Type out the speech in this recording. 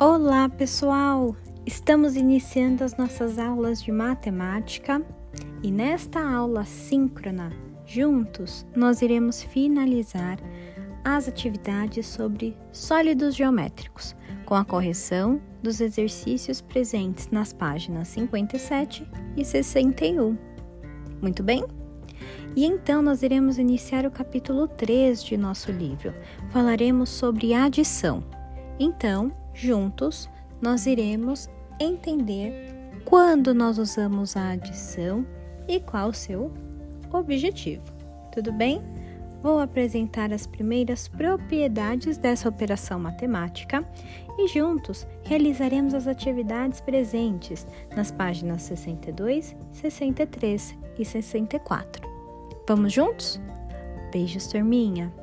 Olá, pessoal! Estamos iniciando as nossas aulas de matemática e nesta aula síncrona, juntos, nós iremos finalizar as atividades sobre sólidos geométricos, com a correção dos exercícios presentes nas páginas 57 e 61. Muito bem? E então nós iremos iniciar o capítulo 3 de nosso livro. Falaremos sobre adição. Então, juntos, nós iremos entender quando nós usamos a adição e qual o seu objetivo. Tudo bem? Vou apresentar as primeiras propriedades dessa operação matemática e juntos realizaremos as atividades presentes nas páginas 62, 63 e 64. Vamos juntos? Beijos, turminha!